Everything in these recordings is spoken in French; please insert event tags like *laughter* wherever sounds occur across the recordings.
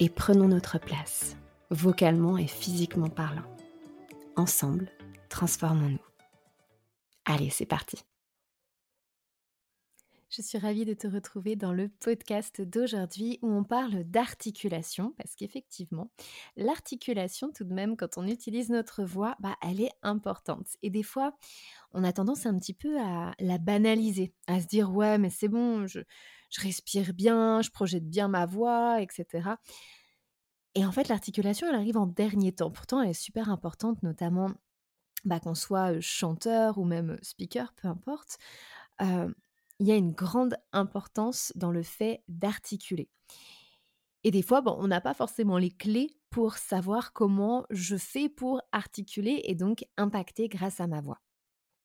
et prenons notre place, vocalement et physiquement parlant. Ensemble, transformons-nous. Allez, c'est parti. Je suis ravie de te retrouver dans le podcast d'aujourd'hui où on parle d'articulation parce qu'effectivement, l'articulation tout de même quand on utilise notre voix, bah, elle est importante. Et des fois, on a tendance un petit peu à la banaliser, à se dire ouais mais c'est bon, je, je respire bien, je projette bien ma voix, etc. Et en fait, l'articulation, elle arrive en dernier temps. Pourtant, elle est super importante, notamment bah, qu'on soit chanteur ou même speaker, peu importe. il y a une grande importance dans le fait d'articuler. Et des fois, bon, on n'a pas forcément les clés pour savoir comment je fais pour articuler et donc impacter grâce à ma voix.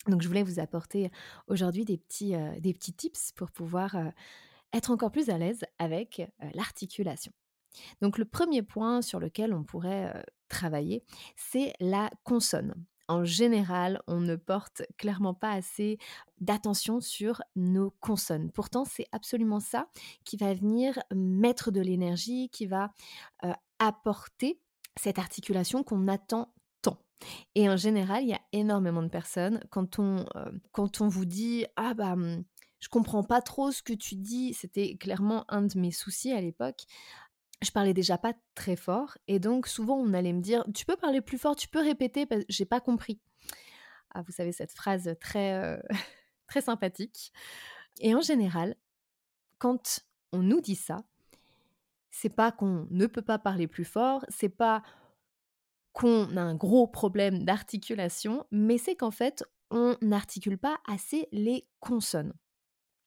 Donc, je voulais vous apporter aujourd'hui des petits, des petits tips pour pouvoir être encore plus à l'aise avec l'articulation. Donc le premier point sur lequel on pourrait travailler, c'est la consonne. En général, on ne porte clairement pas assez d'attention sur nos consonnes. Pourtant, c'est absolument ça qui va venir mettre de l'énergie, qui va apporter cette articulation qu'on attend tant. Et en général, il y a énormément de personnes, quand on, quand on vous dit Ah bah, mmh, je comprends pas trop ce que tu dis. C'était clairement un de mes soucis à l'époque. Je parlais déjà pas très fort et donc souvent on allait me dire tu peux parler plus fort, tu peux répéter j'ai pas compris. Ah, vous savez cette phrase très euh, *laughs* très sympathique. Et en général, quand on nous dit ça, c'est pas qu'on ne peut pas parler plus fort, c'est pas qu'on a un gros problème d'articulation, mais c'est qu'en fait, on n'articule pas assez les consonnes.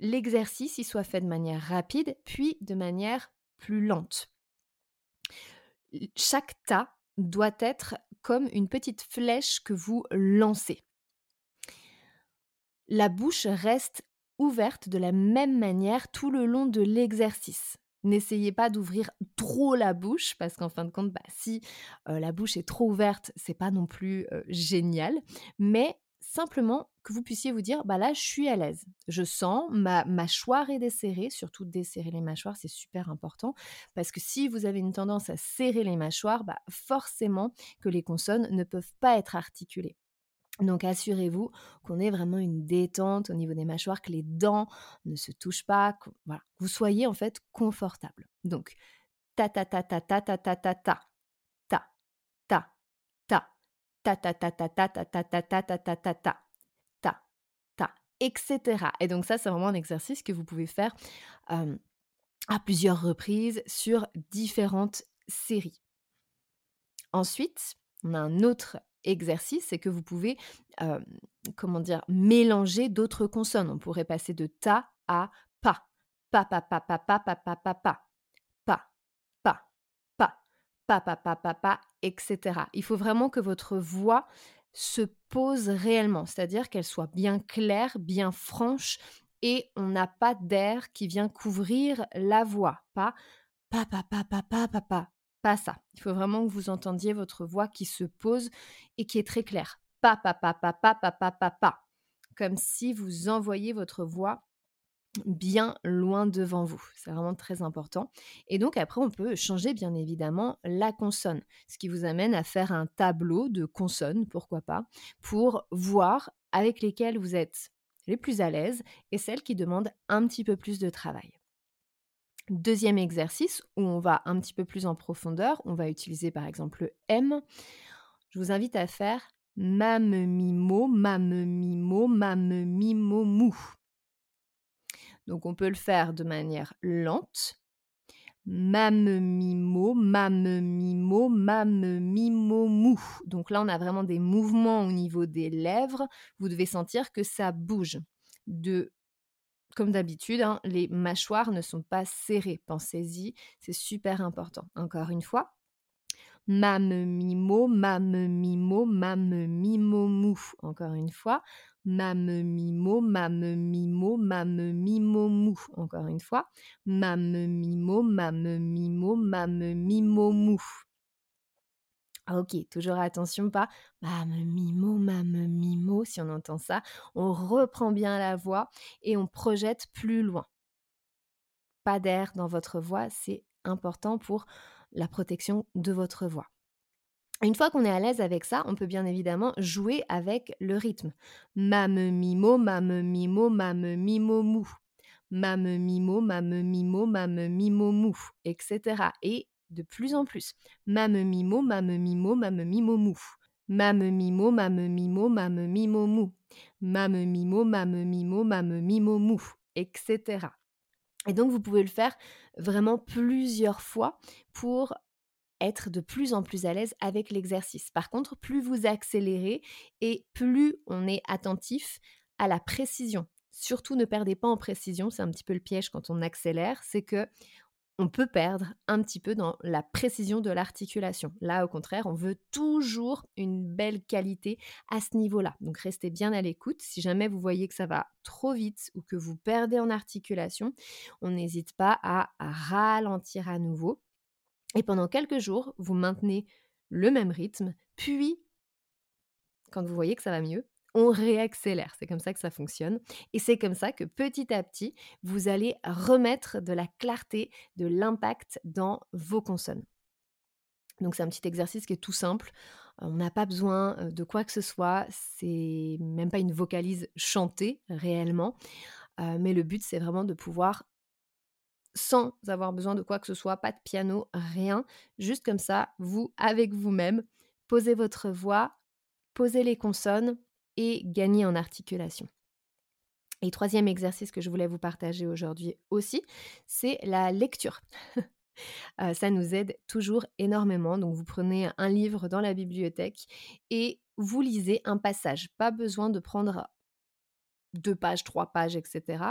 l'exercice y soit fait de manière rapide, puis de manière plus lente. Chaque tas doit être comme une petite flèche que vous lancez. La bouche reste ouverte de la même manière tout le long de l'exercice. N'essayez pas d'ouvrir trop la bouche parce qu'en fin de compte, bah, si la bouche est trop ouverte, c'est pas non plus génial. Mais simplement que vous puissiez vous dire, bah là, je suis à l'aise. Je sens ma mâchoire est desserrée, surtout desserrer les mâchoires, c'est super important, parce que si vous avez une tendance à serrer les mâchoires, bah forcément que les consonnes ne peuvent pas être articulées. Donc assurez-vous qu'on ait vraiment une détente au niveau des mâchoires, que les dents ne se touchent pas, que voilà, vous soyez en fait confortable. Donc ta ta ta ta ta ta ta ta ta ta ta ta ta ta ta ta ta ta ta ta ta ta etc. Et donc ça c'est vraiment un exercice que vous pouvez faire à plusieurs reprises sur différentes séries. Ensuite, on a un autre exercice, c'est que vous pouvez, comment dire, mélanger d'autres consonnes. On pourrait passer de ta à pa pa pa pa pa pa pa pa pa papa, papa, papa, etc. Il faut vraiment que votre voix se pose réellement, c'est-à-dire qu'elle soit bien claire, bien franche, et on n'a pas d'air qui vient couvrir la voix, pas papa, pas ça. Il faut vraiment que vous entendiez votre voix qui se pose et qui est très claire, papa, papa, papa, papa, papa, comme si vous envoyez votre voix bien loin devant vous. C'est vraiment très important. Et donc après, on peut changer bien évidemment la consonne, ce qui vous amène à faire un tableau de consonnes, pourquoi pas, pour voir avec lesquelles vous êtes les plus à l'aise et celles qui demandent un petit peu plus de travail. Deuxième exercice où on va un petit peu plus en profondeur, on va utiliser par exemple le M. Je vous invite à faire mame mimo, mame mimo, mame mimo mou. Donc on peut le faire de manière lente. Mame mimo, mame mimo, mame mimo mou. Donc là on a vraiment des mouvements au niveau des lèvres. Vous devez sentir que ça bouge. De comme d'habitude, hein, les mâchoires ne sont pas serrées. Pensez-y, c'est super important. Encore une fois. Mame mimo, mame mimo, mame mimo mou. Encore une fois. Mame mimo, mame mimo, mame mimo mou. Encore une fois. Mame mimo, mame mimo, mame mimo mou. Ok, toujours attention, pas mame mimo, mame mimo. Si on entend ça, on reprend bien la voix et on projette plus loin. Pas d'air dans votre voix, c'est important pour la protection de votre voix. Une fois qu'on est à l'aise avec ça, on peut bien évidemment jouer avec le rythme. Mame mimo, mame mimo, mame mimo mou. Mame mimo, mame mimo, mame mimo mou, etc. Et de plus en plus. Mame mimo, mame mimo, mame mimo mou. Mame mimo, mame mimo, mame mimo mou. Mame mimo, mame mimo, mame mimo mou, etc. Et donc vous pouvez le faire vraiment plusieurs fois pour être de plus en plus à l'aise avec l'exercice. Par contre, plus vous accélérez et plus on est attentif à la précision. Surtout ne perdez pas en précision, c'est un petit peu le piège quand on accélère, c'est que on peut perdre un petit peu dans la précision de l'articulation. Là, au contraire, on veut toujours une belle qualité à ce niveau-là. Donc, restez bien à l'écoute. Si jamais vous voyez que ça va trop vite ou que vous perdez en articulation, on n'hésite pas à ralentir à nouveau. Et pendant quelques jours, vous maintenez le même rythme, puis, quand vous voyez que ça va mieux, on réaccélère. C'est comme ça que ça fonctionne. Et c'est comme ça que petit à petit, vous allez remettre de la clarté, de l'impact dans vos consonnes. Donc c'est un petit exercice qui est tout simple. On n'a pas besoin de quoi que ce soit. C'est même pas une vocalise chantée réellement. Mais le but, c'est vraiment de pouvoir, sans avoir besoin de quoi que ce soit, pas de piano, rien, juste comme ça, vous, avec vous-même, posez votre voix, posez les consonnes et gagner en articulation. Et troisième exercice que je voulais vous partager aujourd'hui aussi, c'est la lecture. *laughs* Euh, ça nous aide toujours énormément. Donc vous prenez un livre dans la bibliothèque et vous lisez un passage. Pas besoin de prendre deux pages, trois pages, etc.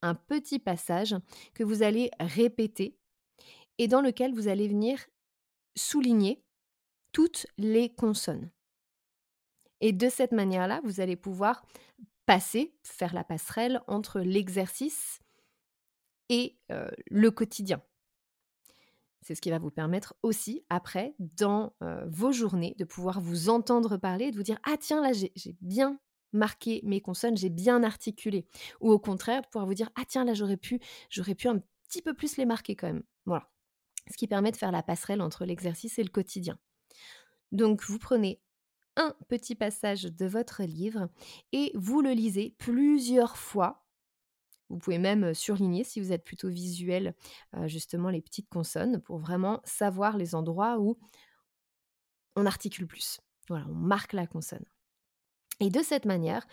Un petit passage que vous allez répéter et dans lequel vous allez venir souligner toutes les consonnes. Et de cette manière-là, vous allez pouvoir passer, faire la passerelle entre l'exercice et le quotidien. C'est ce qui va vous permettre aussi, après, dans vos journées, de pouvoir vous entendre parler et de vous dire Ah, tiens, là, j'ai bien marqué mes consonnes, j'ai bien articulé. Ou au contraire, de pouvoir vous dire Ah, tiens, là, j'aurais pu, j'aurais pu un petit peu plus les marquer quand même. Voilà. Ce qui permet de faire la passerelle entre l'exercice et le quotidien. Donc, vous prenez un petit passage de votre livre et vous le lisez plusieurs fois. Vous pouvez même surligner si vous êtes plutôt visuel, justement les petites consonnes pour vraiment savoir les endroits où on articule plus. Voilà, on marque la consonne. Et de cette manière,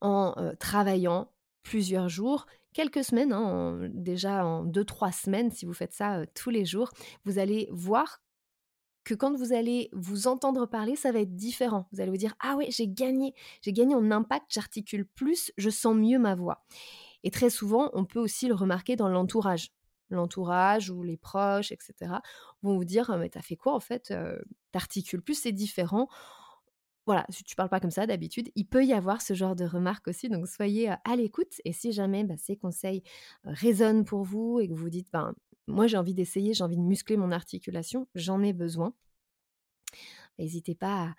en travaillant plusieurs jours, quelques semaines, hein, déjà en deux, trois semaines, si vous faites ça tous les jours, vous allez voir que quand vous allez vous entendre parler, ça va être différent. Vous allez vous dire ah ouais, j'ai gagné, j'ai gagné en impact, j'articule plus, je sens mieux ma voix. Et très souvent, on peut aussi le remarquer dans l'entourage. L'entourage ou les proches, etc., vont vous dire mais t'as fait quoi en fait T'articules plus, c'est différent. voilà, si tu parles pas comme ça d'habitude, il peut y avoir ce genre de remarques aussi. Donc soyez à l'écoute. Et si jamais bah, ces conseils résonnent pour vous et que vous dites, ben, moi j'ai envie d'essayer, j'ai envie de muscler mon articulation, j'en ai besoin, n'hésitez pas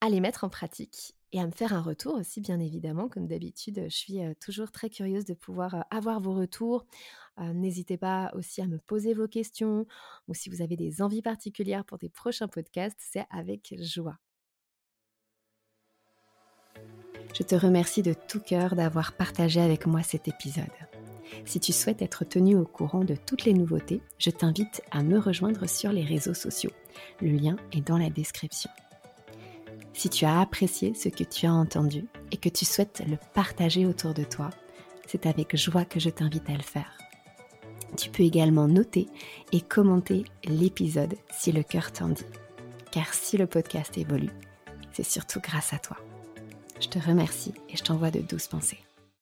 à, les mettre en pratique et à me faire un retour aussi, bien évidemment. Comme d'habitude, je suis toujours très curieuse de pouvoir avoir vos retours. N'hésitez pas aussi à me poser vos questions ou si vous avez des envies particulières pour des prochains podcasts, c'est avec joie. Je te remercie de tout cœur d'avoir partagé avec moi cet épisode. Si tu souhaites être tenu au courant de toutes les nouveautés, je t'invite à me rejoindre sur les réseaux sociaux. Le lien est dans la description. Si tu as apprécié ce que tu as entendu et que tu souhaites le partager autour de toi, c'est avec joie que je t'invite à le faire. Tu peux également noter et commenter l'épisode si le cœur t'en dit. Car si le podcast évolue, c'est surtout grâce à toi. Je te remercie et je t'envoie de douces pensées.